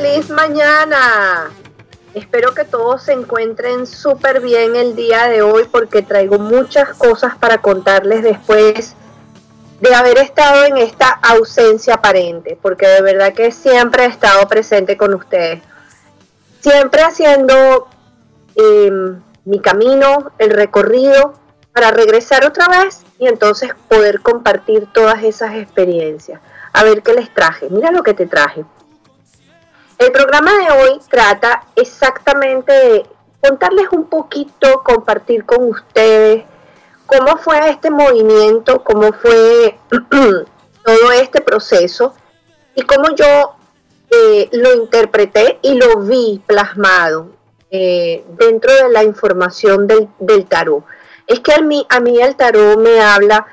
Feliz, mañana. Espero que todos se encuentren súper bien el día de hoy porque traigo muchas cosas para contarles después de haber estado en esta ausencia aparente, porque de verdad que siempre he estado presente con ustedes. Siempre haciendo em, mi camino, el recorrido, para regresar otra vez y entonces poder compartir todas esas experiencias. A ver qué les traje. Mira lo que te traje. El programa de hoy trata exactamente de contarles un poquito, compartir con ustedes cómo fue este movimiento, cómo fue todo este proceso y cómo yo eh, lo interpreté y lo vi plasmado eh, dentro de la información del, del tarot. Es que a mí, a mí el tarot me habla,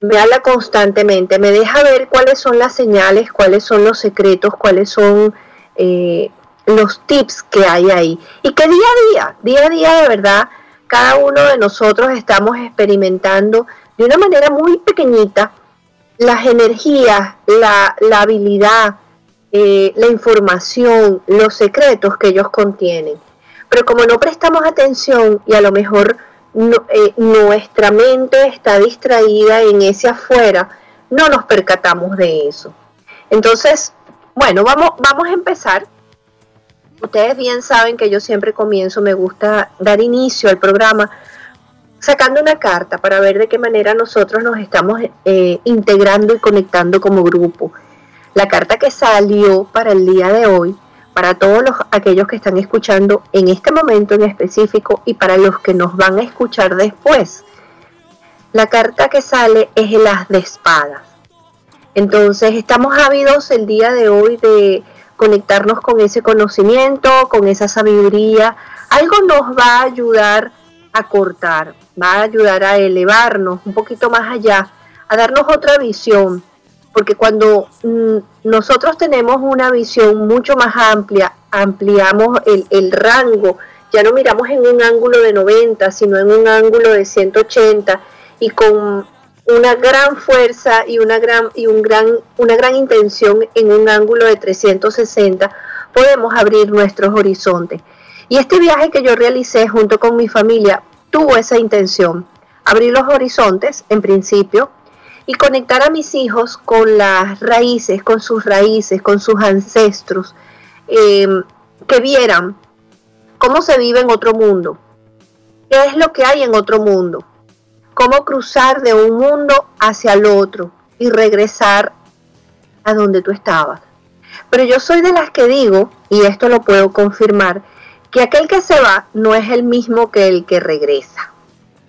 me habla constantemente, me deja ver cuáles son las señales, cuáles son los secretos, cuáles son eh, los tips que hay ahí. Y que día a día, día a día de verdad, cada uno de nosotros estamos experimentando de una manera muy pequeñita las energías, la, habilidad, eh, la información, los secretos que ellos contienen. Pero como no prestamos atención y a lo mejor eh, nuestra mente está distraída en ese afuera, no nos percatamos de eso. Entonces, bueno, vamos, vamos a empezar. Ustedes bien saben que yo siempre comienzo, me gusta dar inicio al programa sacando una carta para ver de qué manera nosotros nos estamos eh, integrando y conectando como grupo. La carta que salió para el día de hoy, para todos los, aquellos que están escuchando en este momento en específico y para los que nos van a escuchar después. La carta que sale es el as de espadas. Entonces estamos ávidos el día de hoy de conectarnos con ese conocimiento, con esa sabiduría. Algo nos va a ayudar a cortar, va a ayudar a elevarnos un poquito más allá, a darnos otra visión. Porque cuando mm, nosotros tenemos una visión mucho más amplia, ampliamos el, el rango, ya no miramos en un ángulo de 90, sino en un ángulo de 180 y con una gran fuerza y una gran y un gran una gran intención en un ángulo de 360 podemos abrir nuestros horizontes. Y este viaje que yo realicé junto con mi familia tuvo esa intención, abrir los horizontes en principio y conectar a mis hijos con las raíces, con sus raíces, con sus ancestros, em, que vieran cómo se vive en otro mundo, qué es lo que hay en otro mundo, cómo cruzar de un mundo hacia el otro y regresar a donde tú estabas. Pero yo soy de las que digo, y esto lo puedo confirmar, que aquel que se va no es el mismo que el que regresa.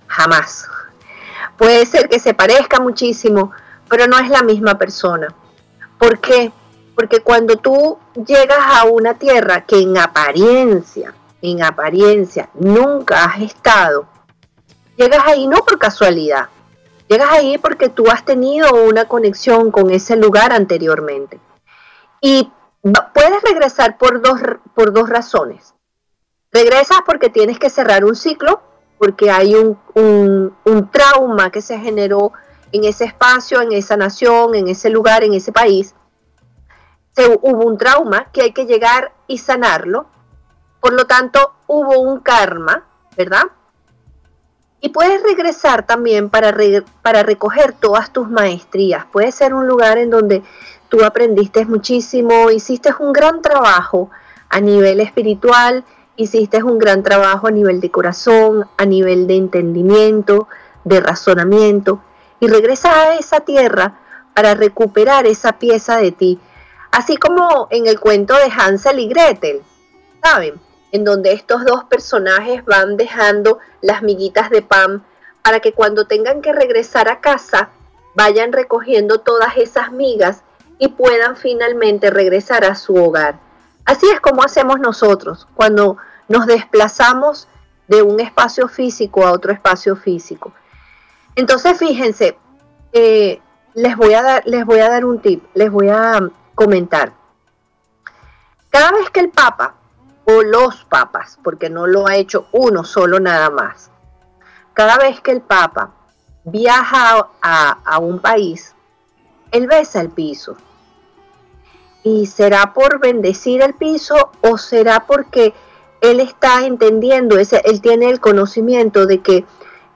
Jamás. Puede ser que se parezca muchísimo, pero no es la misma persona. ¿Por qué? Porque cuando tú llegas a una tierra que en apariencia, en apariencia nunca has estado, llegas ahí no por casualidad, llegas ahí porque tú has tenido una conexión con ese lugar anteriormente. Y puedes regresar por dos, por dos razones. Regresas porque tienes que cerrar un ciclo, porque hay un, un trauma que se generó en ese espacio, en esa nación, en ese lugar, en ese país. Hubo un trauma que hay que llegar y sanarlo. Por lo tanto, hubo un karma, ¿verdad? Y puedes regresar también para, para recoger todas tus maestrías. Puede ser un lugar en donde tú aprendiste muchísimo, hiciste un gran trabajo a nivel espiritual, hiciste un gran trabajo a nivel de corazón, a nivel de entendimiento, de razonamiento, y regresas a esa tierra para recuperar esa pieza de ti. Así como en el cuento de Hansel y Gretel, ¿saben? En donde estos dos personajes van dejando las miguitas de pan para que cuando tengan que regresar a casa vayan recogiendo todas esas migas y puedan finalmente regresar a su hogar. Así es como hacemos nosotros cuando nos desplazamos de un espacio físico a otro espacio físico. Entonces, fíjense, eh, les, voy a dar, les voy a dar un tip, les voy a comentar. Cada vez que el Papa o los papas, porque no lo ha hecho uno solo nada más, cada vez que el Papa viaja a, un país, él besa el piso. ¿Y será por bendecir el piso o será porque él está entendiendo, ese, él tiene el conocimiento de que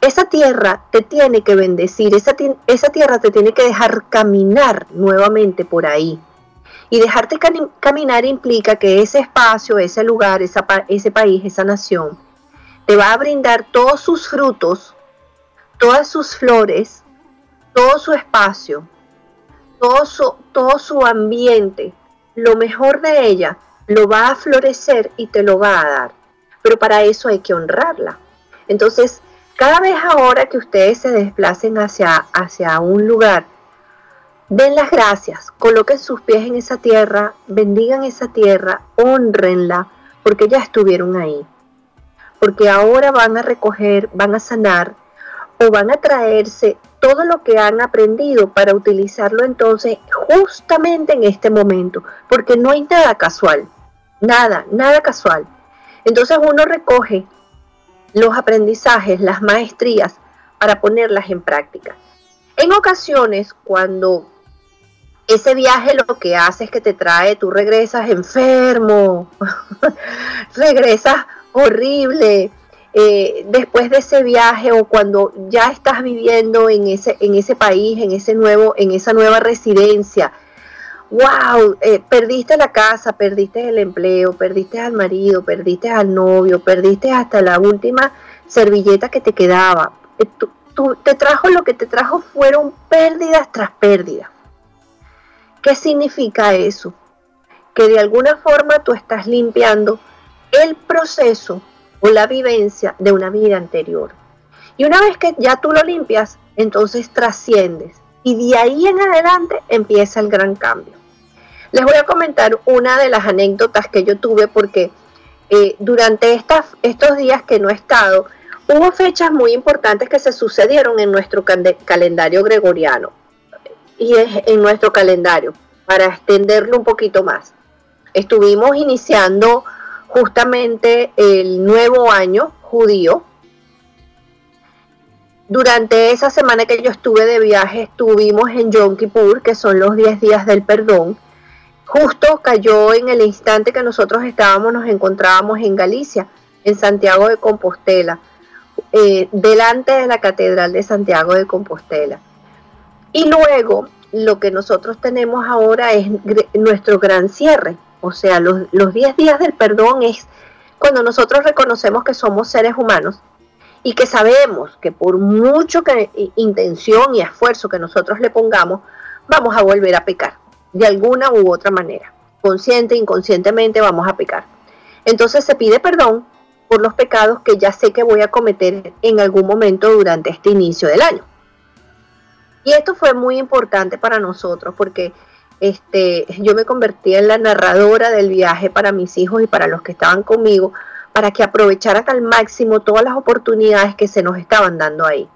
esa tierra te tiene que bendecir, esa, esa tierra te tiene que dejar caminar nuevamente por ahí. Y dejarte caminar implica que ese espacio, ese lugar, ese país, esa nación, te va a brindar todos sus frutos, todas sus flores, todo su espacio, todo su, todo su ambiente, lo mejor de ella, lo va a florecer y te lo va a dar. Pero para eso hay que honrarla. Entonces, cada vez ahora que ustedes se desplacen hacia, hacia un lugar, den las gracias, coloquen sus pies en esa tierra, bendigan esa tierra, honrenla, porque ya estuvieron ahí. Porque ahora van a recoger, van a sanar o van a traerse todo lo que han aprendido para utilizarlo entonces justamente en este momento, porque no hay nada casual, nada, nada casual. Entonces uno recoge los aprendizajes, las maestrías, para ponerlas en práctica. En ocasiones, cuando ese viaje lo que hace es que te trae, tú regresas enfermo, regresas horrible, eh, después de ese viaje o cuando ya estás viviendo en ese, en ese país, en ese nuevo, en esa nueva residencia, wow, eh, perdiste la casa, perdiste el empleo, perdiste al marido, perdiste al novio, perdiste hasta la última servilleta que te quedaba. Eh, te trajo lo que te trajo fueron pérdidas tras pérdidas. ¿Qué significa eso? Que de alguna forma tú estás limpiando el proceso o la vivencia de una vida anterior. Y una vez que ya tú lo limpias, entonces trasciendes. Y de ahí en adelante empieza el gran cambio. Les voy a comentar una de las anécdotas que yo tuve porque eh, durante estos días que no he estado, hubo fechas muy importantes que se sucedieron en nuestro calendario gregoriano y en nuestro calendario, para extenderlo un poquito más. Estuvimos iniciando justamente el nuevo año judío. Durante esa semana que yo estuve de viaje, estuvimos en Yom Kippur, que son los 10 días del perdón, Justo cayó en el instante que nosotros estábamos, nos encontrábamos en Galicia, en Santiago de Compostela, eh, delante de la Catedral de Santiago de Compostela. Y luego lo que nosotros tenemos ahora es nuestro gran cierre, o sea, los 10 días del perdón es cuando nosotros reconocemos que somos seres humanos y que sabemos que por mucho que intención y esfuerzo que nosotros le pongamos, vamos a volver a pecar de alguna u otra manera. Consciente, inconscientemente vamos a pecar. Entonces se pide perdón por los pecados que ya sé que voy a cometer en algún momento durante este inicio del año. Y esto fue muy importante para nosotros porque este, yo me convertí en la narradora del viaje para mis hijos y para los que estaban conmigo, para que aprovecharan al máximo todas las oportunidades que se nos estaban dando ahí.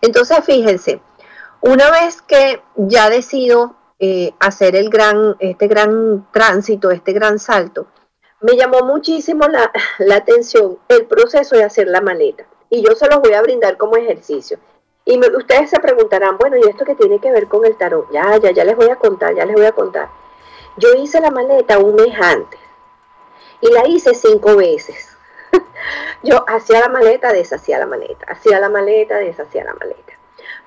Entonces, fíjense, una vez que ya decido eh, hacer el gran, este gran tránsito, este gran salto, me llamó muchísimo la, atención el proceso de hacer la maleta. Y yo se los voy a brindar como ejercicio. Y ustedes se preguntarán, bueno, ¿y esto qué tiene que ver con el tarot? Ya, ya, ya les voy a contar, ya les voy a contar. Yo hice la maleta un mes antes y la hice cinco veces. yo hacía la maleta, deshacía la maleta, hacía la maleta, deshacía la maleta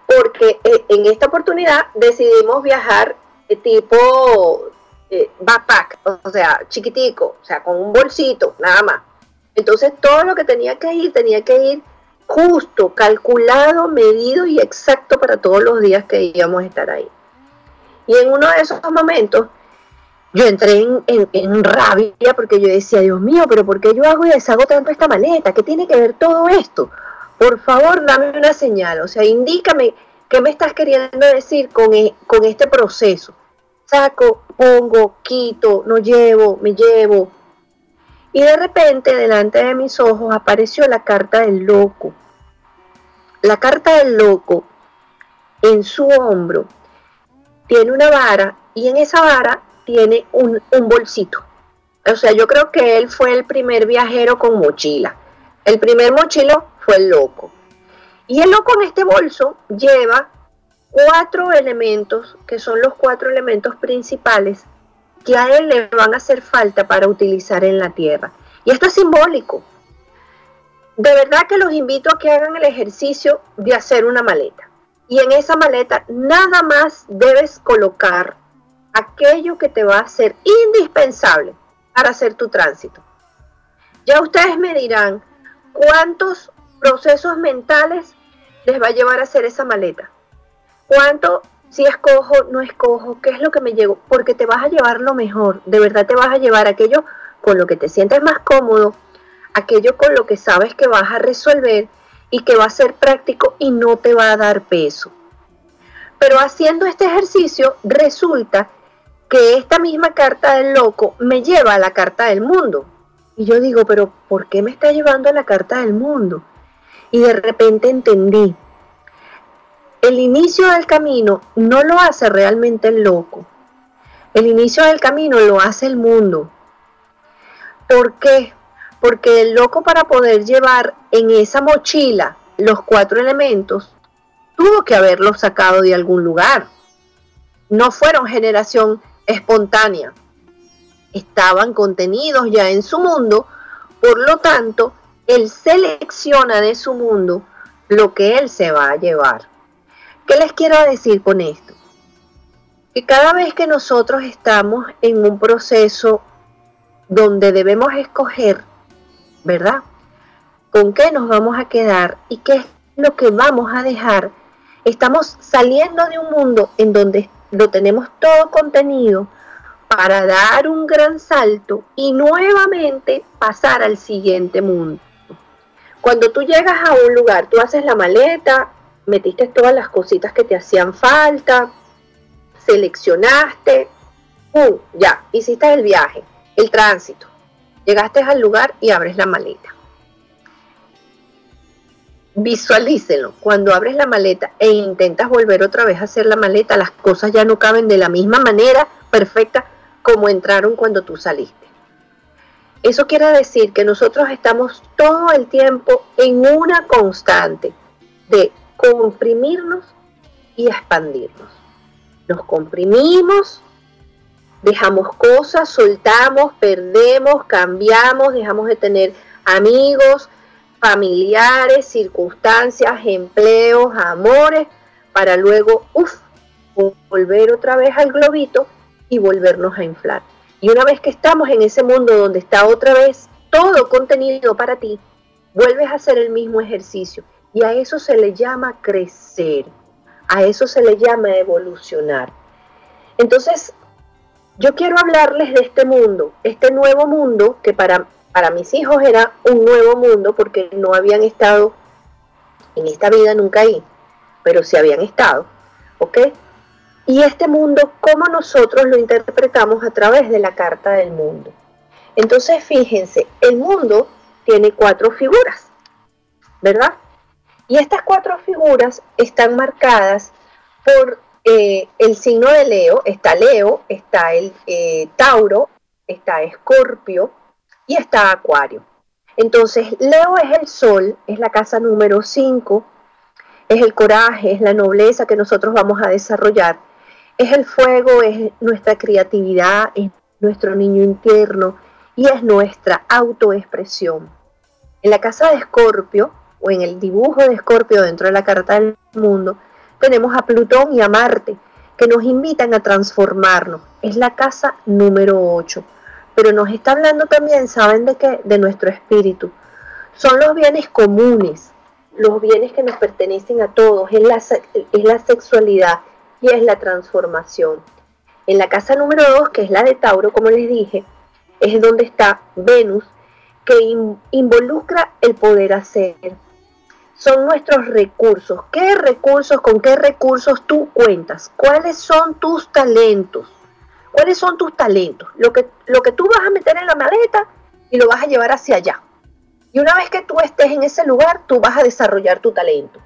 porque eh, en esta oportunidad decidimos viajar tipo eh, backpack, o sea, chiquitico, o sea, con un bolsito, nada más. Entonces todo lo que tenía que ir, tenía que ir justo, calculado, medido y exacto para todos los días que íbamos a estar ahí. Y en uno de esos momentos, yo entré en, rabia porque yo decía, Dios mío, pero ¿por qué yo hago y deshago tanto esta maleta? ¿Qué tiene que ver todo esto? Por favor, dame una señal, o sea, indícame qué me estás queriendo decir con, e, con este proceso. Saco, pongo, quito, no llevo, me llevo. Y de repente, delante de mis ojos, apareció la carta del loco. La carta del loco, en su hombro, tiene una vara y en esa vara tiene un, bolsito. O sea, yo creo que él fue el primer viajero con mochila. El primer mochilo fue el loco. Y el loco en este bolso lleva cuatro elementos, que son los cuatro elementos principales que a él le van a hacer falta para utilizar en la tierra. Y esto es simbólico. De verdad que los invito a que hagan el ejercicio de hacer una maleta. Y en esa maleta nada más debes colocar aquello que te va a ser indispensable para hacer tu tránsito. Ya ustedes me dirán cuántos procesos mentales les va a llevar a hacer esa maleta. ¿Cuánto, si escojo, no escojo, qué es lo que me llevo? Porque te vas a llevar lo mejor, de verdad te vas a llevar aquello con lo que te sientes más cómodo, aquello con lo que sabes que vas a resolver y que va a ser práctico y no te va a dar peso. Pero haciendo este ejercicio resulta que esta misma carta del loco me lleva a la carta del mundo. Y yo digo, pero ¿por qué me está llevando a la carta del mundo? Y de repente entendí, el inicio del camino no lo hace realmente el loco. El inicio del camino lo hace el mundo. ¿Por qué? Porque el loco para poder llevar en esa mochila los cuatro elementos, tuvo que haberlos sacado de algún lugar. No fueron generación espontánea. Estaban contenidos ya en su mundo, por lo tanto, él selecciona de su mundo lo que él se va a llevar. ¿Qué les quiero decir con esto? Que cada vez que nosotros estamos en un proceso donde debemos escoger, ¿verdad? ¿Con qué nos vamos a quedar y qué es lo que vamos a dejar? Estamos saliendo de un mundo en donde lo tenemos todo contenido para dar un gran salto y nuevamente pasar al siguiente mundo. Cuando tú llegas a un lugar, tú haces la maleta, metiste todas las cositas que te hacían falta, seleccionaste, ¡pum! Ya, hiciste el viaje, el tránsito. Llegaste al lugar y abres la maleta visualícenlo. Cuando abres la maleta e intentas volver otra vez a hacer la maleta, las cosas ya no caben de la misma manera perfecta como entraron cuando tú saliste. Eso quiere decir que nosotros estamos todo el tiempo en una constante de comprimirnos y expandirnos. Nos comprimimos, dejamos cosas, soltamos, perdemos, cambiamos, dejamos de tener amigos, familiares, circunstancias, empleos, amores, para luego, uff, volver otra vez al globito y volvernos a inflar. Y una vez que estamos en ese mundo donde está otra vez todo contenido para ti, vuelves a hacer el mismo ejercicio. Y a eso se le llama crecer, a eso se le llama evolucionar. Entonces, yo quiero hablarles de este mundo, este nuevo mundo que para para mis hijos era un nuevo mundo porque no habían estado en esta vida nunca ahí, pero sí habían estado, ¿ok? Y este mundo, ¿cómo nosotros lo interpretamos a través de la carta del mundo? Entonces, fíjense, el mundo tiene cuatro figuras, ¿verdad? Y estas cuatro figuras están marcadas por eh, el signo de Leo, está Leo, está el eh, Tauro, está Escorpio, y está Acuario. Entonces, Leo es el sol, es la casa número 5, es el coraje, es la nobleza que nosotros vamos a desarrollar, es el fuego, es nuestra creatividad, es nuestro niño interno y es nuestra autoexpresión. En la casa de Escorpio, o en el dibujo de Escorpio dentro de la carta del mundo, tenemos a Plutón y a Marte, que nos invitan a transformarnos. Es la casa número 8 pero nos está hablando también, ¿saben de qué? De nuestro espíritu. Son los bienes comunes, los bienes que nos pertenecen a todos, es la, es la sexualidad y es la transformación. En la casa número 2, que es la de Tauro, como les dije, es donde está Venus, que involucra el poder hacer. Son nuestros recursos. ¿Qué recursos, con qué recursos tú cuentas? ¿Cuáles son tus talentos? ¿Cuáles son tus talentos? Lo que, lo que tú vas a meter en la maleta y lo vas a llevar hacia allá. Y una vez que tú estés en ese lugar, tú vas a desarrollar tu talento.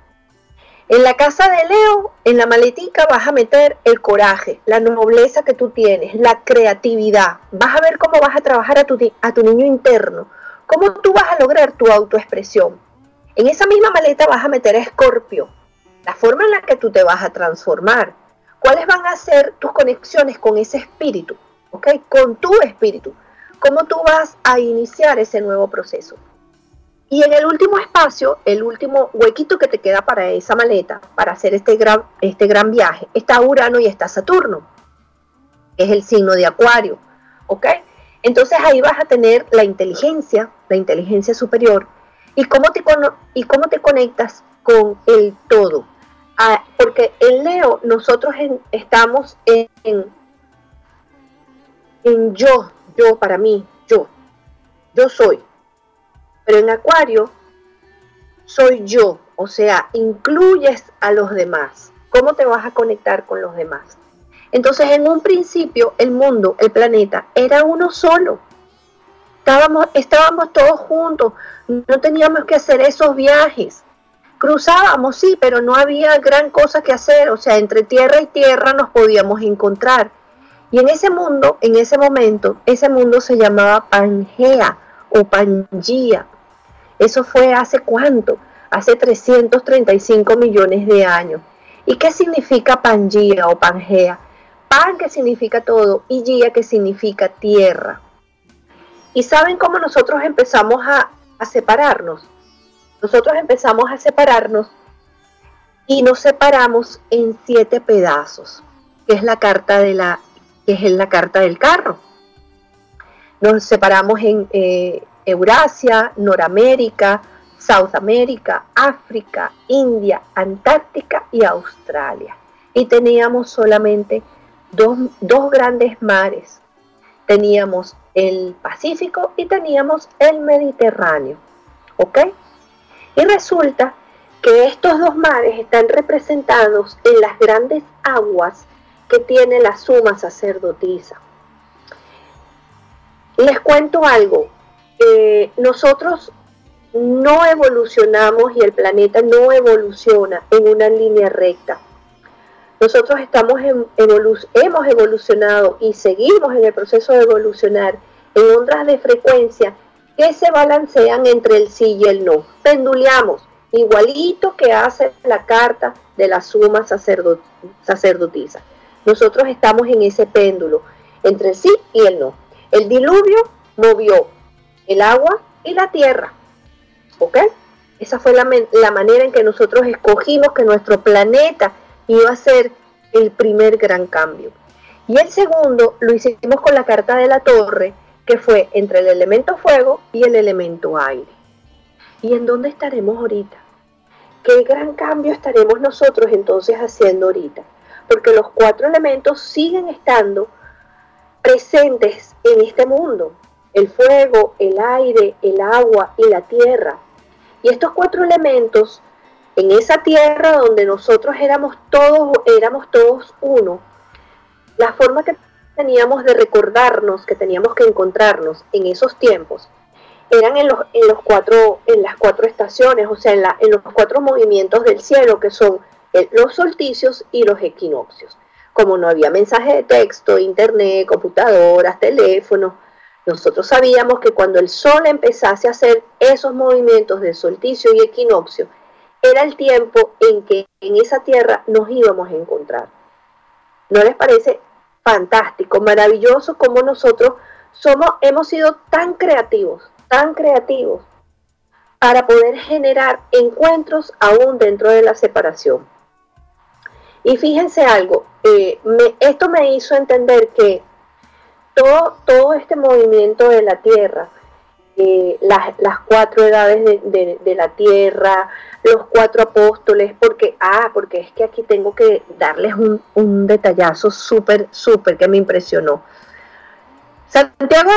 En la casa de Leo, en la maletica vas a meter el coraje, la nobleza que tú tienes, la creatividad. Vas a ver cómo vas a trabajar a tu, a tu niño interno, cómo tú vas a lograr tu autoexpresión. En esa misma maleta vas a meter a Escorpio, la forma en la que tú te vas a transformar. ¿Cuáles van a ser tus conexiones con ese espíritu? ¿Ok? Con tu espíritu. ¿Cómo tú vas a iniciar ese nuevo proceso? Y en el último espacio, el último huequito que te queda para esa maleta, para hacer este gran, este gran viaje, está Urano y está Saturno, que es el signo de Acuario. ¿Ok? Entonces ahí vas a tener la inteligencia, la inteligencia superior, y cómo te, y cómo te conectas con el todo. Ah, porque en Leo nosotros estamos en, en yo, yo para mí, yo, yo soy pero en Acuario soy yo, o sea, incluyes a los demás. ¿Cómo te vas a conectar con los demás? Entonces, en un principio, el mundo, el planeta, era uno solo. Estábamos, estábamos todos juntos, no teníamos que hacer esos viajes. Cruzábamos, sí, pero no había gran cosa que hacer, o sea, entre tierra y tierra nos podíamos encontrar. Y en ese mundo, en ese momento, ese mundo se llamaba Pangea o Pangea. Eso fue hace cuánto? Hace 335 millones de años. ¿Y qué significa Pangea o Pangea? Pan que significa todo y Gia que significa tierra. ¿Y saben cómo nosotros empezamos a, separarnos? Nosotros empezamos a separarnos y nos separamos en siete pedazos, que es la carta de la, que es la carta del carro. Nos separamos en, eh, Eurasia, Noramérica, South America, África, India, Antártica y Australia. Y teníamos solamente dos, grandes mares. Teníamos el Pacífico y teníamos el Mediterráneo. ¿Ok? Y resulta que estos dos mares están representados en las grandes aguas que tiene la suma sacerdotisa. Les cuento algo, nosotros no evolucionamos y el planeta no evoluciona en una línea recta. Nosotros estamos hemos evolucionado y seguimos en el proceso de evolucionar en ondas de frecuencia que se balancean entre el sí y el no. Penduleamos, igualito que hace la carta de la suma sacerdotisa. Nosotros estamos en ese péndulo entre el sí y el no. El diluvio movió el agua y la tierra. ¿Ok? Esa fue la, la manera en que nosotros escogimos que nuestro planeta iba a ser el primer gran cambio. Y el segundo lo hicimos con la carta de la torre, que fue entre el elemento fuego y el elemento aire. ¿Y en dónde estaremos ahorita? ¿Qué gran cambio estaremos nosotros entonces haciendo ahorita? Porque los cuatro elementos siguen estando presentes en este mundo el fuego, el aire, el agua y la tierra. Y estos cuatro elementos, en esa tierra donde nosotros éramos todos, éramos todos uno, la forma que teníamos de recordarnos, que teníamos que encontrarnos en esos tiempos, eran en los, en los cuatro, en las cuatro estaciones, o sea, en, la, en los cuatro movimientos del cielo, que son los solsticios y los equinoccios. Como no había mensaje de texto, internet, computadoras, teléfonos, nosotros sabíamos que cuando el Sol empezase a hacer esos movimientos de solsticio y equinoccio, era el tiempo en que en esa tierra nos íbamos a encontrar. ¿No les parece fantástico, maravilloso como nosotros somos, hemos sido tan creativos, tan creativos para poder generar encuentros aún dentro de la separación? Y fíjense algo, eh, esto me hizo entender que todo, todo este movimiento de la Tierra eh, las, cuatro edades de, la tierra, los cuatro apóstoles, porque, ah, porque es que aquí tengo que darles un, un detallazo súper, súper que me impresionó. Santiago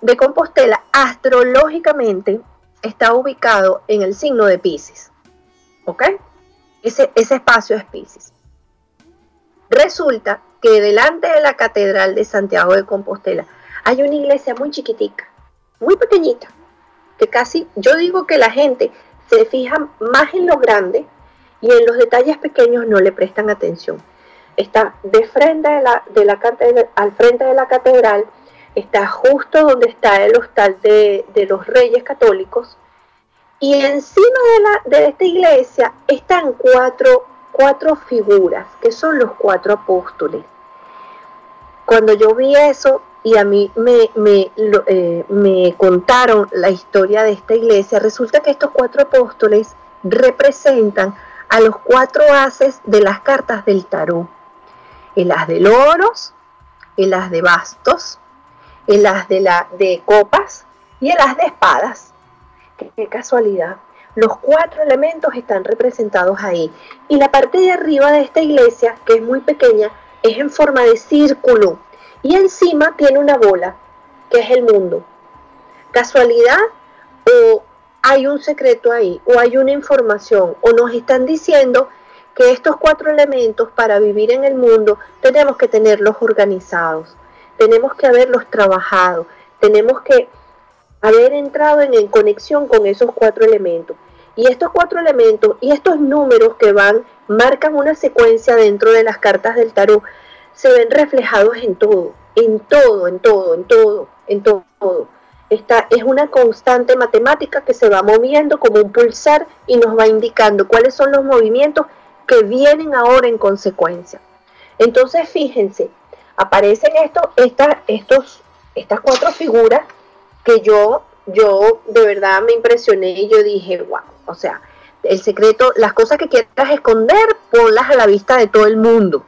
de, Compostela astrológicamente está ubicado en el signo de Pisces. ¿Ok? Ese, ese espacio es Pisces. Resulta que delante de la Catedral de Santiago de Compostela hay una iglesia muy chiquitica, muy pequeñita, que casi, yo digo que la gente se fija más en lo grande y en los detalles pequeños no le prestan atención. Está de frente de la, de la al frente de la catedral está justo donde está el hostal de, los reyes católicos, y encima de, la, de esta iglesia están cuatro, cuatro figuras, que son los cuatro apóstoles. Cuando yo vi eso y a mí me, me, eh, me contaron la historia de esta iglesia, resulta que estos cuatro apóstoles representan a los cuatro haces de las cartas del tarot. El as de loros, el as de bastos, el as de, la, de copas y el as de espadas. Qué, casualidad. Los cuatro elementos están representados ahí. Y la parte de arriba de esta iglesia, que es muy pequeña, es en forma de círculo. Y encima tiene una bola, que es el mundo. ¿Casualidad? ¿O hay un secreto ahí? ¿O hay una información? ¿O nos están diciendo que estos cuatro elementos para vivir en el mundo tenemos que tenerlos organizados? tenemos que haberlos trabajado, tenemos que haber entrado en, conexión con esos cuatro elementos. Y estos cuatro elementos y estos números que van, marcan una secuencia dentro de las cartas del tarot, se ven reflejados en todo, en todo, en todo, en todo, en todo. Esta es una constante matemática que se va moviendo como un pulsar y nos va indicando cuáles son los movimientos que vienen ahora en consecuencia. Entonces, fíjense, aparecen estos, estas, estos, estas cuatro figuras que yo, yo de verdad me impresioné y yo dije, wow, o sea, el secreto, las cosas que quieras esconder, ponlas a la vista de todo el mundo.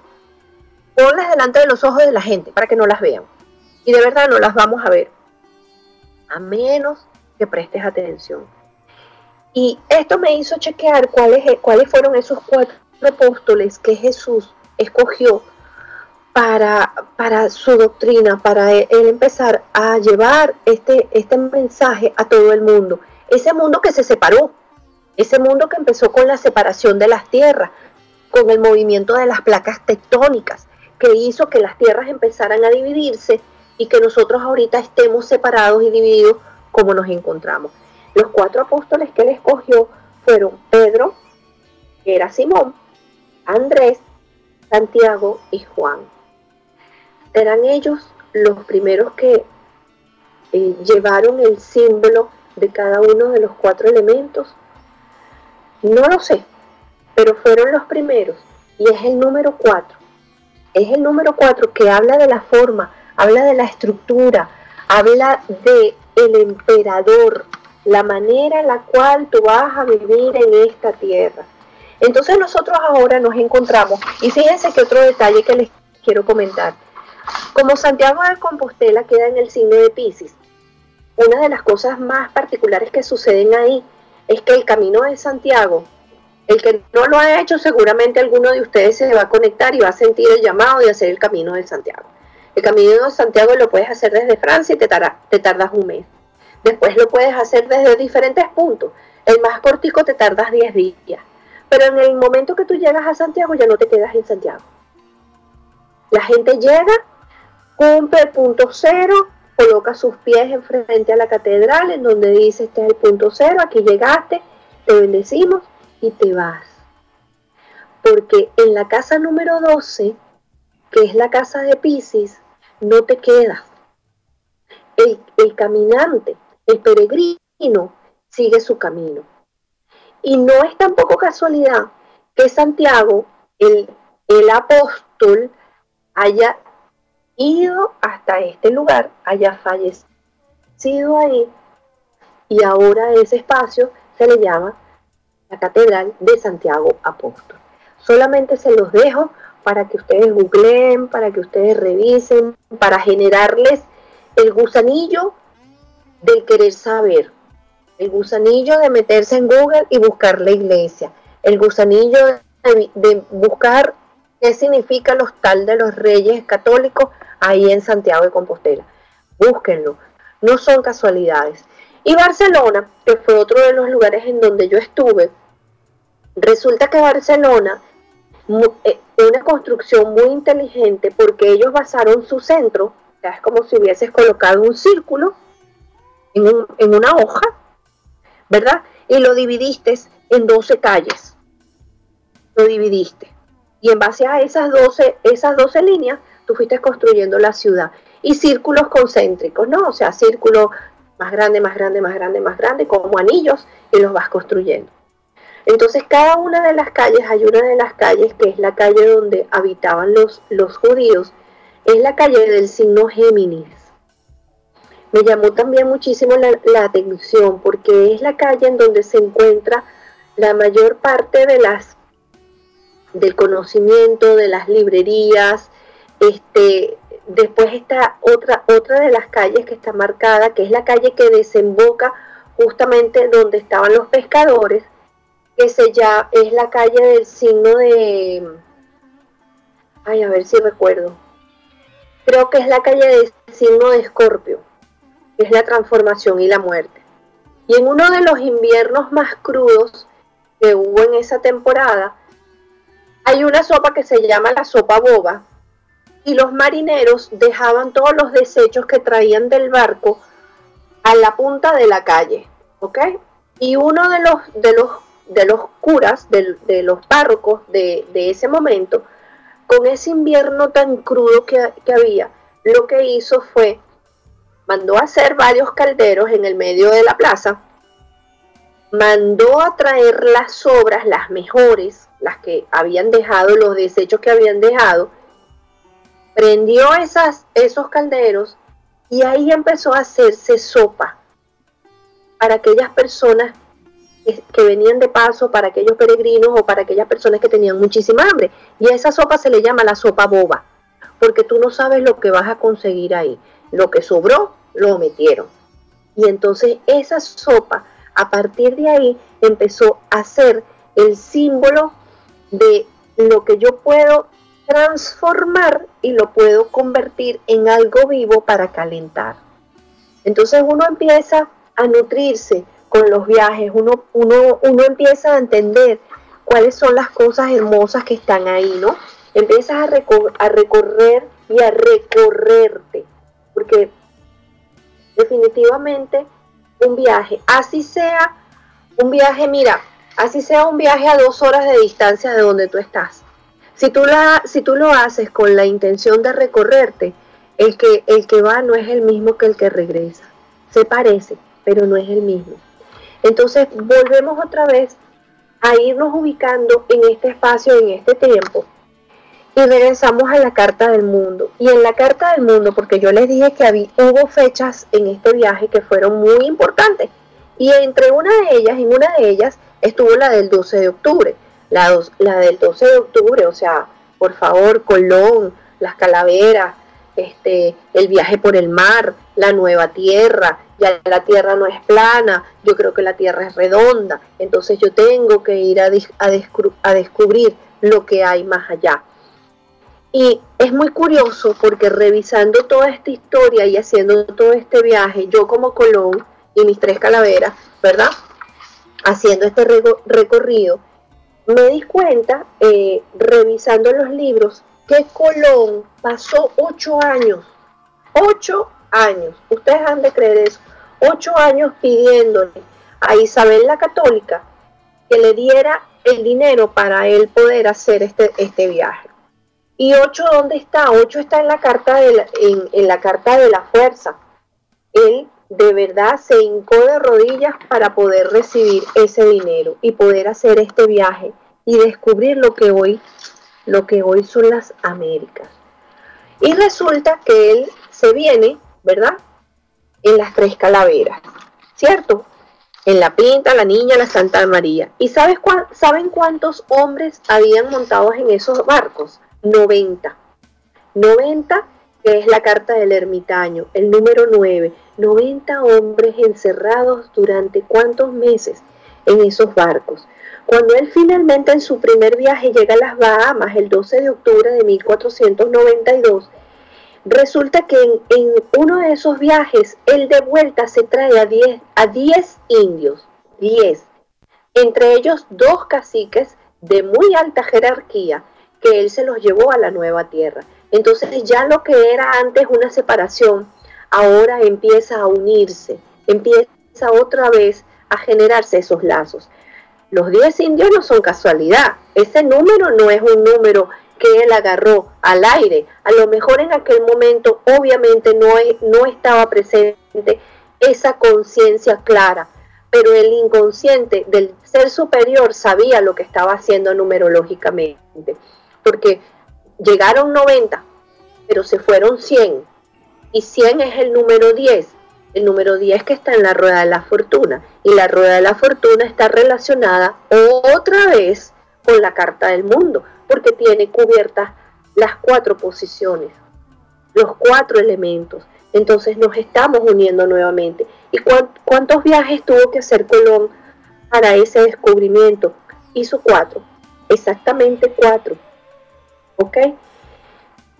Ponlas delante de los ojos de la gente para que no las vean. Y de verdad no las vamos a ver. A menos que prestes atención. Y esto me hizo chequear cuáles, cuáles fueron esos cuatro apóstoles que Jesús escogió para, para su doctrina, para él empezar a llevar este, este mensaje a todo el mundo. Ese mundo que se separó, ese mundo que empezó con la separación de las tierras, con el movimiento de las placas tectónicas, que hizo que las tierras empezaran a dividirse y que nosotros ahorita estemos separados y divididos como nos encontramos. Los cuatro apóstoles que él escogió fueron Pedro, que era Simón, Andrés, Santiago y Juan eran ellos los primeros que eh, llevaron el símbolo de cada uno de los cuatro elementos. No lo sé, pero fueron los primeros y es el número cuatro. Es el número cuatro que habla de la forma, habla de la estructura, habla de el emperador, la manera en la cual tú vas a vivir en esta tierra. Entonces nosotros ahora nos encontramos, y fíjense que otro detalle que les quiero comentar, como Santiago de Compostela queda en el signo de Pisces, una de las cosas más particulares que suceden ahí es que el camino de Santiago, el que no lo ha hecho, seguramente alguno de ustedes se va a conectar y va a sentir el llamado de hacer el camino de Santiago. El camino de Santiago lo puedes hacer desde Francia y te, te tardas un mes. Después lo puedes hacer desde diferentes puntos. El más cortico te tardas 10 días. Pero en el momento que tú llegas a Santiago ya no te quedas en Santiago. La gente llega cumple el punto cero, coloca sus pies enfrente a la catedral en donde dice este es el punto cero, aquí llegaste, te bendecimos y te vas. Porque en la casa número 12, que es la casa de Pisces, no te quedas. El, el caminante, el peregrino, sigue su camino. Y no es tampoco casualidad que Santiago, el, el apóstol, haya ido hasta este lugar, haya fallecido ahí y ahora ese espacio se le llama la Catedral de Santiago Apóstol. Solamente se los dejo para que ustedes googleen, para que ustedes revisen, para generarles el gusanillo del querer saber, el gusanillo de meterse en Google y buscar la iglesia, el gusanillo de, buscar qué significa los tal de los reyes católicos ahí en Santiago de Compostela. Búsquenlo, no son casualidades. Y Barcelona, que fue otro de los lugares en donde yo estuve, resulta que Barcelona, eh, una construcción muy inteligente porque ellos basaron su centro, es como si hubieses colocado un círculo en, en una hoja, ¿verdad? Y lo dividiste en 12 calles. Lo dividiste. Y en base a esas 12, esas 12 líneas, tú fuiste construyendo la ciudad. Y círculos concéntricos, ¿no? O sea, círculos más grande, más grande, más grande, más grande, como anillos, y los vas construyendo. Entonces, cada una de las calles, hay una de las calles que es la calle donde habitaban los, los judíos, es la calle del signo Géminis. Me llamó también muchísimo la, atención porque es la calle en donde se encuentra la mayor parte de las del conocimiento, de las librerías, este, después está otra, otra de las calles que está marcada, que es la calle que desemboca justamente donde estaban los pescadores, que se ya es la calle del signo de, ay, a ver si recuerdo, creo que es la calle del signo de Escorpio, que es la transformación y la muerte. Y en uno de los inviernos más crudos que hubo en esa temporada, hay una sopa que se llama la sopa boba, y los marineros dejaban todos los desechos que traían del barco a la punta de la calle, ¿ok? Y uno de los, de los, de los curas, de, los párrocos de, ese momento, con ese invierno tan crudo que, que había, lo que hizo fue mandó a hacer varios calderos en el medio de la plaza, mandó a traer las sobras, las mejores, las que habían dejado, los desechos que habían dejado, prendió esas, esos calderos y ahí empezó a hacerse sopa para aquellas personas que, que, venían de paso, para aquellos peregrinos o para aquellas personas que tenían muchísima hambre. Y a esa sopa se le llama la sopa boba, porque tú no sabes lo que vas a conseguir ahí. Lo que sobró, lo metieron. Y entonces esa sopa, a partir de ahí, empezó a ser el símbolo de lo que yo puedo transformar y lo puedo convertir en algo vivo para calentar. Entonces uno empieza a nutrirse con los viajes, uno, uno, uno empieza a entender cuáles son las cosas hermosas que están ahí, ¿no? Empiezas a, a recorrer y a recorrerte, porque definitivamente un viaje, así sea un viaje, mira, así sea un viaje a dos horas de distancia de donde tú estás. Si tú, la, si tú lo haces con la intención de recorrerte, el que, el que va no es el mismo que el que regresa. Se parece, pero no es el mismo. Entonces volvemos otra vez a irnos ubicando en este espacio, en este tiempo, y regresamos a la Carta del Mundo. Y en la Carta del Mundo, porque yo les dije que había, hubo fechas en este viaje que fueron muy importantes. Y entre una de ellas, en una de ellas, estuvo la del 12 de octubre. La, la del 12 de octubre, o sea, por favor, Colón, las calaveras, este, el viaje por el mar, la nueva tierra, ya la tierra no es plana, yo creo que la tierra es redonda, entonces yo tengo que ir a, a descubrir lo que hay más allá. Y es muy curioso porque revisando toda esta historia y haciendo todo este viaje, yo como Colón y mis tres calaveras, ¿verdad? Haciendo este recorrido, me di cuenta, eh, revisando los libros, que Colón pasó ocho años, ocho años, ustedes han de creer eso, ocho años pidiéndole a Isabel la Católica que le diera el dinero para él poder hacer este, este viaje. ¿Y 8 dónde está? 8 está en la carta de la, en, la carta de la fuerza. Él de verdad se hincó de rodillas para poder recibir ese dinero y poder hacer este viaje y descubrir lo que hoy, lo que hoy son las Américas. Y resulta que él se viene, ¿verdad? En las tres calaveras, ¿cierto? En la Pinta, la Niña, la Santa María. ¿Y sabes saben cuántos hombres habían montados en esos barcos? 90. 90 que es la carta del ermitaño, el número 9, 90 hombres encerrados durante cuántos meses en esos barcos. Cuando él finalmente en su primer viaje llega a las Bahamas el 12 de octubre de 1492, resulta que en, uno de esos viajes él de vuelta se trae a 10 a 10 indios, 10, entre ellos dos caciques de muy alta jerarquía que él se los llevó a la nueva tierra. Entonces ya lo que era antes una separación, ahora empieza a unirse, empieza otra vez a generarse esos lazos. Los 10 indios no son casualidad, ese número no es un número que él agarró al aire. A lo mejor en aquel momento obviamente no, no estaba presente esa conciencia clara, pero el inconsciente del ser superior sabía lo que estaba haciendo numerológicamente, porque llegaron 90, pero se fueron 100, y 100 es el número 10, el número 10 que está en la rueda de la fortuna, y la rueda de la fortuna está relacionada otra vez con la carta del mundo, porque tiene cubiertas las cuatro posiciones, los cuatro elementos. Entonces nos estamos uniendo nuevamente. ¿Y cuántos viajes tuvo que hacer Colón para ese descubrimiento? Hizo cuatro, exactamente cuatro. ¿Ok?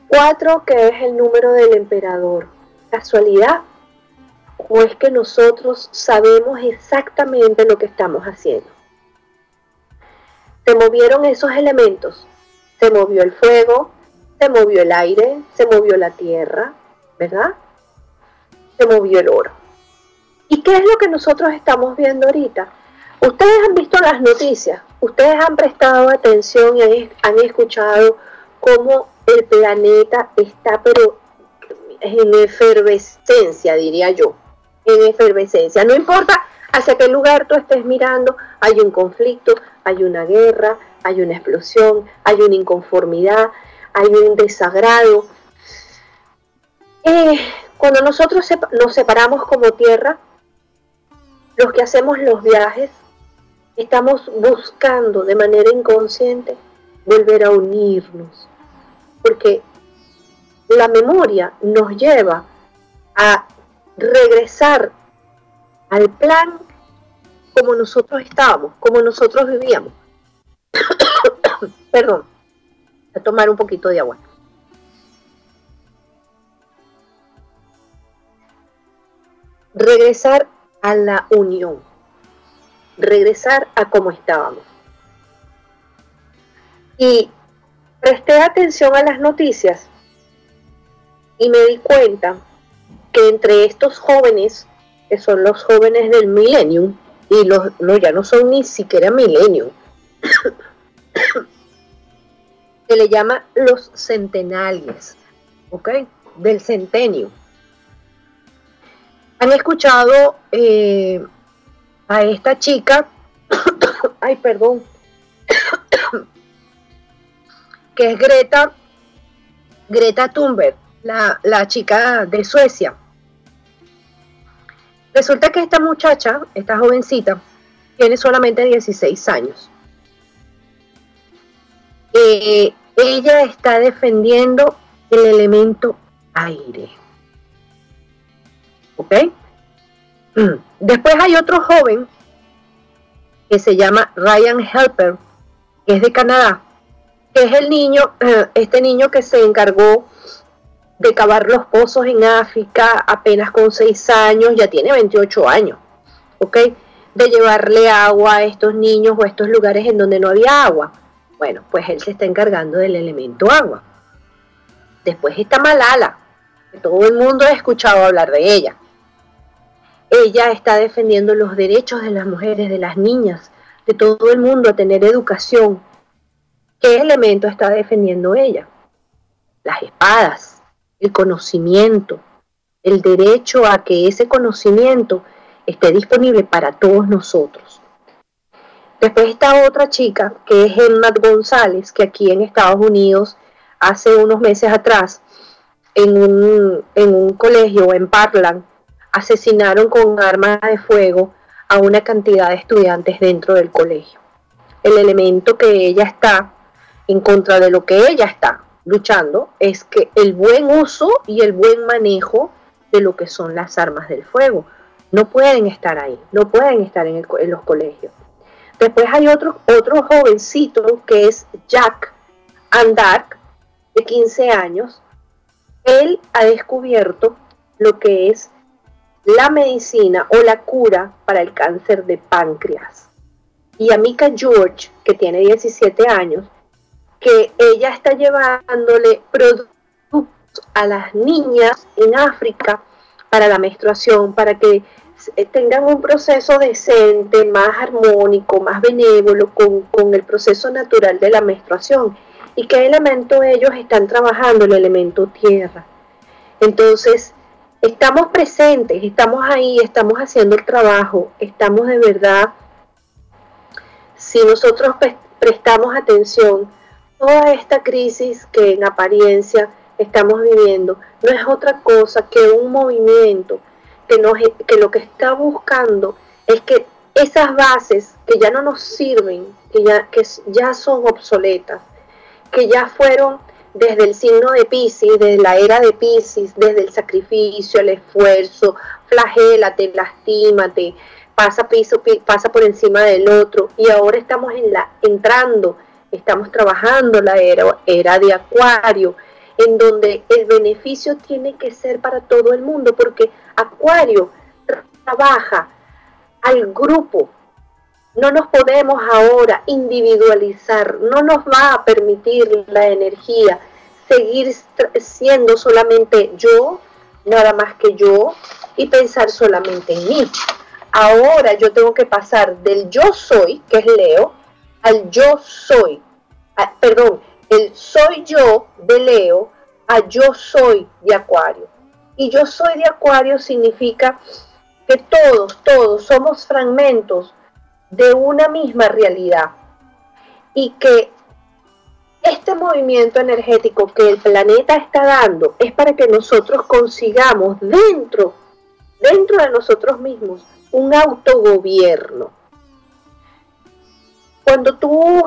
Cuatro que es el número del emperador. ¿Casualidad? ¿O es que nosotros sabemos exactamente lo que estamos haciendo? Se movieron esos elementos. Se movió el fuego, se movió el aire, se movió la tierra, ¿verdad? Se movió el oro. ¿Y qué es lo que nosotros estamos viendo ahorita? Ustedes han visto las noticias, ustedes han prestado atención y han, escuchado cómo el planeta está, pero en efervescencia, diría yo, en efervescencia. No importa hacia qué lugar tú estés mirando, hay un conflicto, hay una guerra, hay una explosión, hay una inconformidad, hay un desagrado. Eh, cuando nosotros nos separamos como tierra, los que hacemos los viajes, estamos buscando de manera inconsciente volver a unirnos, porque la memoria nos lleva a regresar al plan como nosotros estábamos, como nosotros vivíamos. Perdón, a tomar un poquito de agua. Regresar a la unión, regresar a como estábamos. Y presté atención a las noticias y me di cuenta que entre estos jóvenes, que son los jóvenes del millennium, y los no ya no son ni siquiera millennium, se le llama los centenales, ¿ok? Del centenio. ¿Han escuchado eh, a esta chica? ay, perdón. Que es Greta, Greta Thunberg, la, la chica de Suecia. Resulta que esta muchacha, esta jovencita, tiene solamente 16 años. Eh, ella está defendiendo el elemento aire. ¿Ok? Después hay otro joven que se llama Ryan Helper, que es de Canadá, que es el niño, este niño que se encargó de cavar los pozos en África apenas con 6 años, ya tiene 28 años, ¿ok? De llevarle agua a estos niños o a estos lugares en donde no había agua. Bueno, pues él se está encargando del elemento agua. Después está Malala, que todo el mundo ha escuchado hablar de ella. Ella está defendiendo los derechos de las mujeres, de las niñas, de todo el mundo a tener educación. ¿Qué elemento está defendiendo ella? Las espadas, el conocimiento, el derecho a que ese conocimiento esté disponible para todos nosotros. Después está otra chica, que es Emma González, que aquí en Estados Unidos, hace unos meses atrás, en un, en un colegio en Parkland, asesinaron con armas de fuego a una cantidad de estudiantes dentro del colegio. El elemento que ella está en contra de lo que ella está, luchando es que el buen uso y el buen manejo de lo que son las armas del fuego. No pueden estar ahí, no pueden estar en, los colegios. Después hay otro, otro jovencito que es Jack Andark, de 15 años. Él ha descubierto lo que es la medicina o la cura para el cáncer de páncreas. Y a Mika George, que tiene 17 años, que ella está llevándole productos a las niñas en África para la menstruación, para que tengan un proceso decente, más armónico, más benévolo con, con, el proceso natural de la menstruación. ¿Y qué elemento ellos están trabajando? El elemento tierra. Entonces, estamos presentes, estamos ahí, estamos haciendo el trabajo, estamos de verdad, si nosotros prestamos atención, toda esta crisis que en apariencia estamos viviendo no es otra cosa que un movimiento que, nos, que lo que está buscando es que esas bases que ya no nos sirven, que ya, que ya son obsoletas, que ya fueron desde el signo de Pisces, desde la era de Pisces, desde el sacrificio, el esfuerzo, flagélate, lastímate, pasa, piso, pasa por encima del otro. Y ahora estamos en la, entrando, estamos trabajando la era, era de Acuario, en donde el beneficio tiene que ser para todo el mundo, porque Acuario trabaja al grupo. No nos podemos ahora individualizar, no nos va a permitir la energía seguir siendo solamente yo, nada más que yo, y pensar solamente en mí. Ahora yo tengo que pasar del yo soy, que es Leo, al yo soy, perdón, el soy yo de Leo a yo soy de Acuario. Y yo soy de Acuario significa que todos, todos somos fragmentos de una misma realidad. Y que este movimiento energético que el planeta está dando es para que nosotros consigamos dentro, dentro de nosotros mismos, un autogobierno. Cuando tú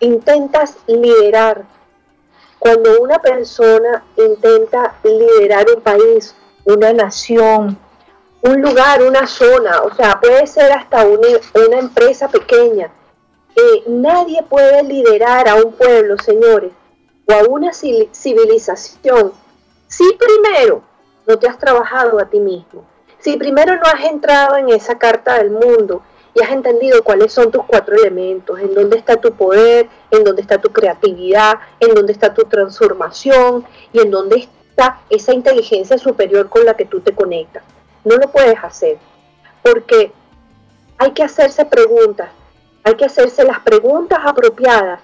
intentas liderar, cuando una persona intenta liderar un país, una nación, un lugar, una zona, o sea, puede ser hasta una, una empresa pequeña, eh, nadie puede liderar a un pueblo, señores, o a una civilización, si primero no te has trabajado a ti mismo, si primero no has entrado en esa carta del mundo y has entendido cuáles son tus cuatro elementos, en dónde está tu poder, en dónde está tu creatividad, en dónde está tu transformación y en dónde está esa inteligencia superior con la que tú te conectas. No lo puedes hacer porque hay que hacerse preguntas, hay que hacerse las preguntas apropiadas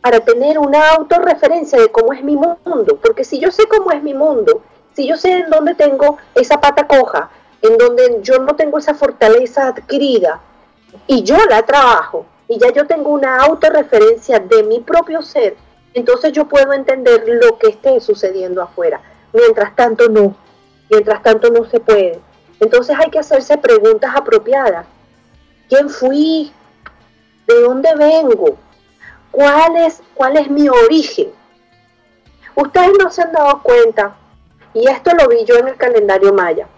para tener una autorreferencia de cómo es mi mundo, porque si yo sé cómo es mi mundo, si yo sé en dónde tengo esa pata coja, en donde yo no tengo esa fortaleza adquirida, y yo la trabajo y ya yo tengo una autorreferencia de mi propio ser, entonces yo puedo entender lo que esté sucediendo afuera. Mientras tanto no, mientras tanto no se puede. Entonces hay que hacerse preguntas apropiadas. ¿Quién fui? ¿De dónde vengo? ¿Cuál es, cuál es mi origen? Ustedes no se han dado cuenta, y esto lo vi yo en el calendario maya.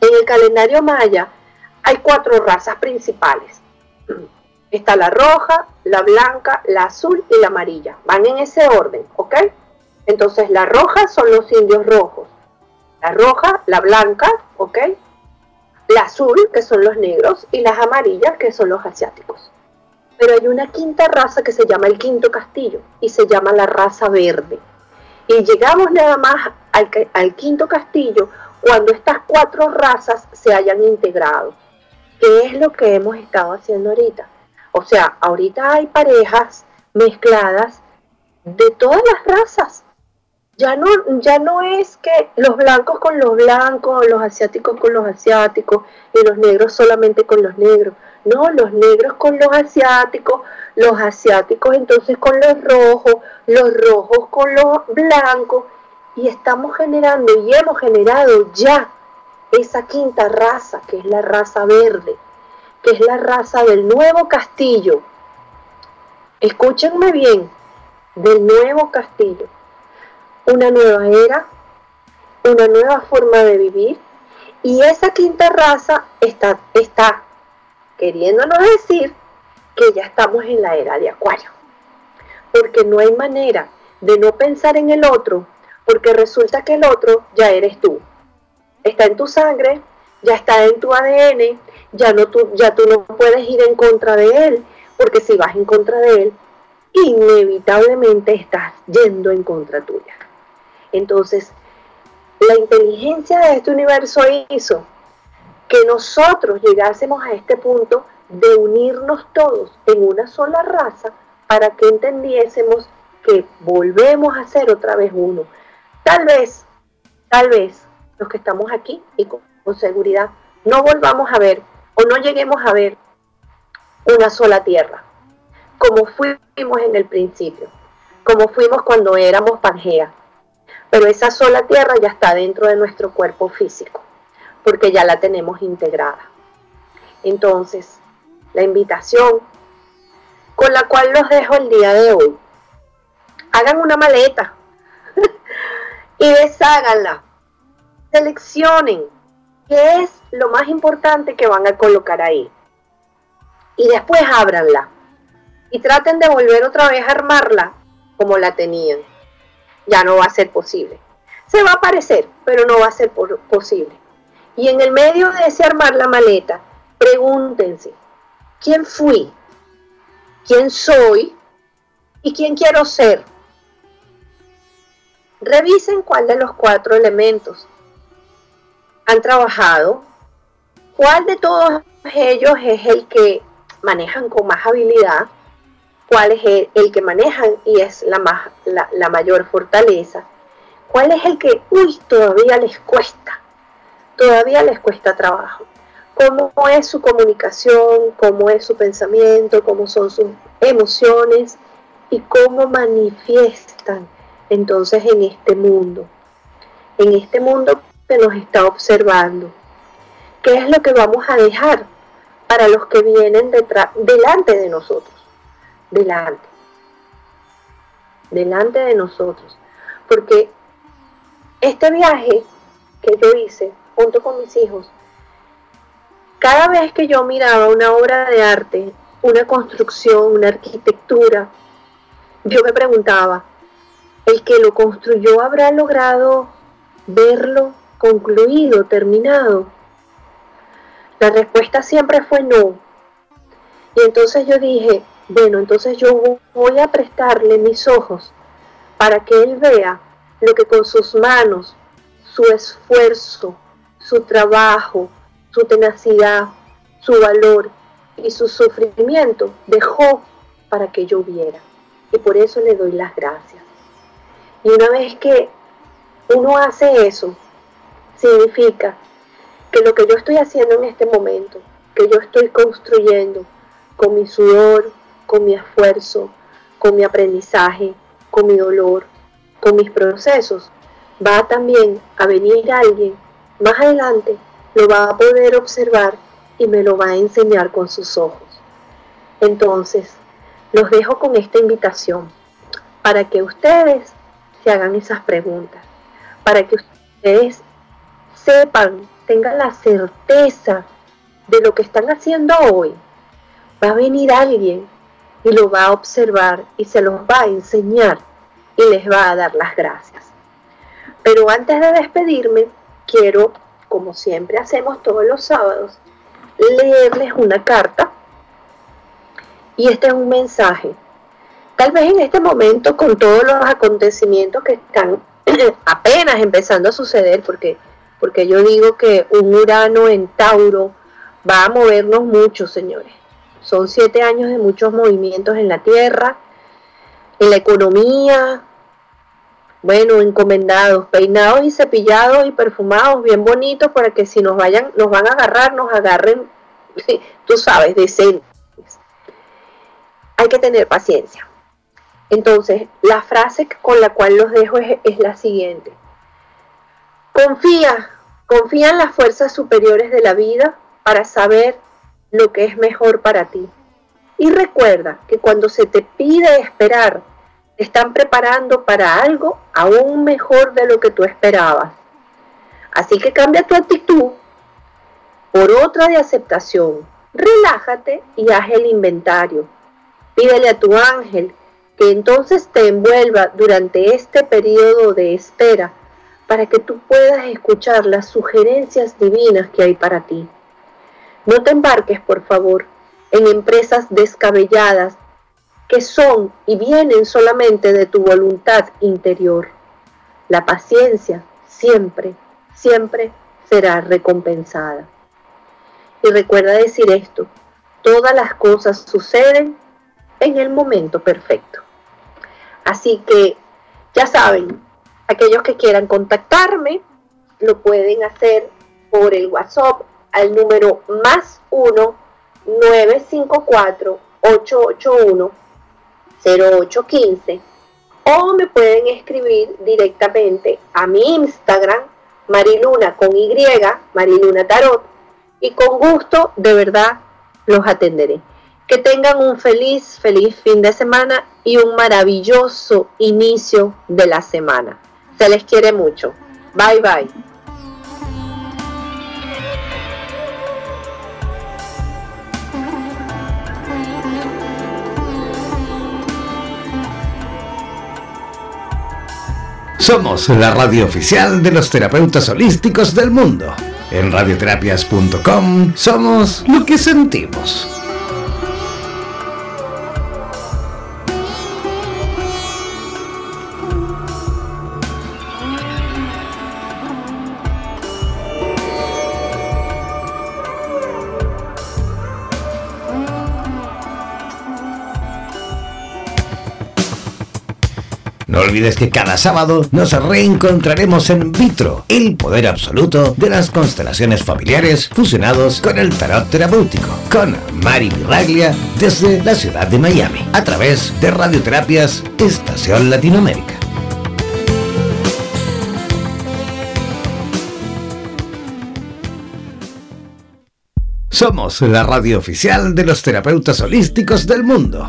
En el calendario maya, hay cuatro razas principales. Está la roja, la blanca, la azul y la amarilla. Van en ese orden, ¿ok? Entonces la roja son los indios rojos. La roja, la blanca, ¿ok? La azul, que son los negros, y las amarillas, que son los asiáticos. Pero hay una quinta raza que se llama el quinto castillo y se llama la raza verde. Y llegamos nada más al, al quinto castillo cuando estas cuatro razas se hayan integrado. ¿Qué es lo que hemos estado haciendo ahorita? O sea, ahorita hay parejas mezcladas de todas las razas. Ya no, ya no es que los blancos con los blancos, los asiáticos con los asiáticos y los negros solamente con los negros. No, los negros con los asiáticos, los asiáticos entonces con los rojos, los rojos con los blancos. Y estamos generando y hemos generado ya esa quinta raza, que es la raza verde, que es la raza del nuevo castillo. Escúchenme bien, del nuevo castillo, una nueva era, una nueva forma de vivir y esa quinta raza está, está queriéndonos decir que ya estamos en la era de Acuario. Porque no hay manera de no pensar en el otro, porque resulta que el otro ya eres tú. Está en tu sangre, ya está en tu ADN, ya, no tú, ya tú no puedes ir en contra de él, porque si vas en contra de él, inevitablemente estás yendo en contra tuya. Entonces, la inteligencia de este universo hizo que nosotros llegásemos a este punto de unirnos todos en una sola raza para que entendiésemos que volvemos a ser otra vez uno. Tal vez, tal vez los que estamos aquí y con, seguridad no volvamos a ver o no lleguemos a ver una sola tierra, como fuimos en el principio, como fuimos cuando éramos Pangea. Pero esa sola tierra ya está dentro de nuestro cuerpo físico, porque ya la tenemos integrada. Entonces, la invitación con la cual los dejo el día de hoy, hagan una maleta y desháganla. Seleccionen qué es lo más importante que van a colocar ahí. Y después ábranla. Y traten de volver otra vez a armarla como la tenían. Ya no va a ser posible. Se va a parecer, pero no va a ser posible. Y en el medio de ese armar la maleta, pregúntense, ¿quién fui? ¿Quién soy? ¿Y quién quiero ser? Revisen cuál de los cuatro elementos han trabajado, cuál de todos ellos es el que manejan con más habilidad, cuál es el, que manejan y es la, más, la, mayor fortaleza, cuál es el que, uy, todavía les cuesta, todavía les cuesta trabajo, cómo es su comunicación, cómo es su pensamiento, cómo son sus emociones y cómo manifiestan entonces en este mundo, en este mundo nos está observando. ¿Qué es lo que vamos a dejar para los que vienen detrás, delante de nosotros? Delante. Delante de nosotros. Porque este viaje que yo hice junto con mis hijos, cada vez que yo miraba una obra de arte, una construcción, una arquitectura, yo me preguntaba, el que lo construyó habrá logrado verlo concluido, terminado. La respuesta siempre fue no. Y entonces yo dije, bueno, entonces yo voy a prestarle mis ojos para que él vea lo que con sus manos, su esfuerzo, su trabajo, su tenacidad, su valor y su sufrimiento dejó para que yo viera. Y por eso le doy las gracias. Y una vez que uno hace eso, significa que lo que yo estoy haciendo en este momento, que yo estoy construyendo con mi sudor, con mi esfuerzo, con mi aprendizaje, con mi dolor, con mis procesos, va también a venir alguien más adelante, lo va a poder observar y me lo va a enseñar con sus ojos. Entonces, los dejo con esta invitación para que ustedes se hagan esas preguntas, para que ustedes sepan, tengan la certeza de lo que están haciendo hoy. Va a venir alguien y lo va a observar y se los va a enseñar y les va a dar las gracias. Pero antes de despedirme, quiero, como siempre hacemos todos los sábados, leerles una carta. Y este es un mensaje Tal vez en este momento, con todos los acontecimientos que están apenas empezando a suceder, porque, porque yo digo que un Urano en Tauro va a movernos mucho, señores. Son siete años de muchos movimientos en la Tierra, en la economía, bueno, encomendados, peinados y cepillados y perfumados, bien bonitos, para que si nos vayan, nos van a agarrar, nos agarren, tú sabes, decentes. Hay que tener paciencia. Entonces, la frase con la cual los dejo es, la siguiente. Confía, confía en las fuerzas superiores de la vida para saber lo que es mejor para ti. Y recuerda que cuando se te pide esperar, te están preparando para algo aún mejor de lo que tú esperabas. Así que cambia tu actitud por otra de aceptación. Relájate y haz el inventario. Pídele a tu ángel que entonces te envuelva durante este periodo de espera para que tú puedas escuchar las sugerencias divinas que hay para ti. No te embarques, por favor, en empresas descabelladas que son y vienen solamente de tu voluntad interior. La paciencia siempre, siempre será recompensada. Y recuerda decir esto, todas las cosas suceden en el momento perfecto. Así que ya saben, aquellos que quieran contactarme lo pueden hacer por el WhatsApp al número más 1 954 881 0815 o me pueden escribir directamente a mi Instagram Mariluna con Y, Mariluna Tarot y con gusto de verdad los atenderé. Que tengan un feliz, feliz fin de semana y un maravilloso inicio de la semana. Se les quiere mucho. Bye bye. Somos la radio oficial de los terapeutas holísticos del mundo. En radioterapias.com somos lo que sentimos. Olvides que cada sábado nos reencontraremos en Vitro, el poder absoluto de las constelaciones familiares fusionados con el tarot terapéutico, con Mari Miraglia desde la ciudad de Miami, a través de Radioterapias Estación Latinoamérica. Somos la radio oficial de los terapeutas holísticos del mundo.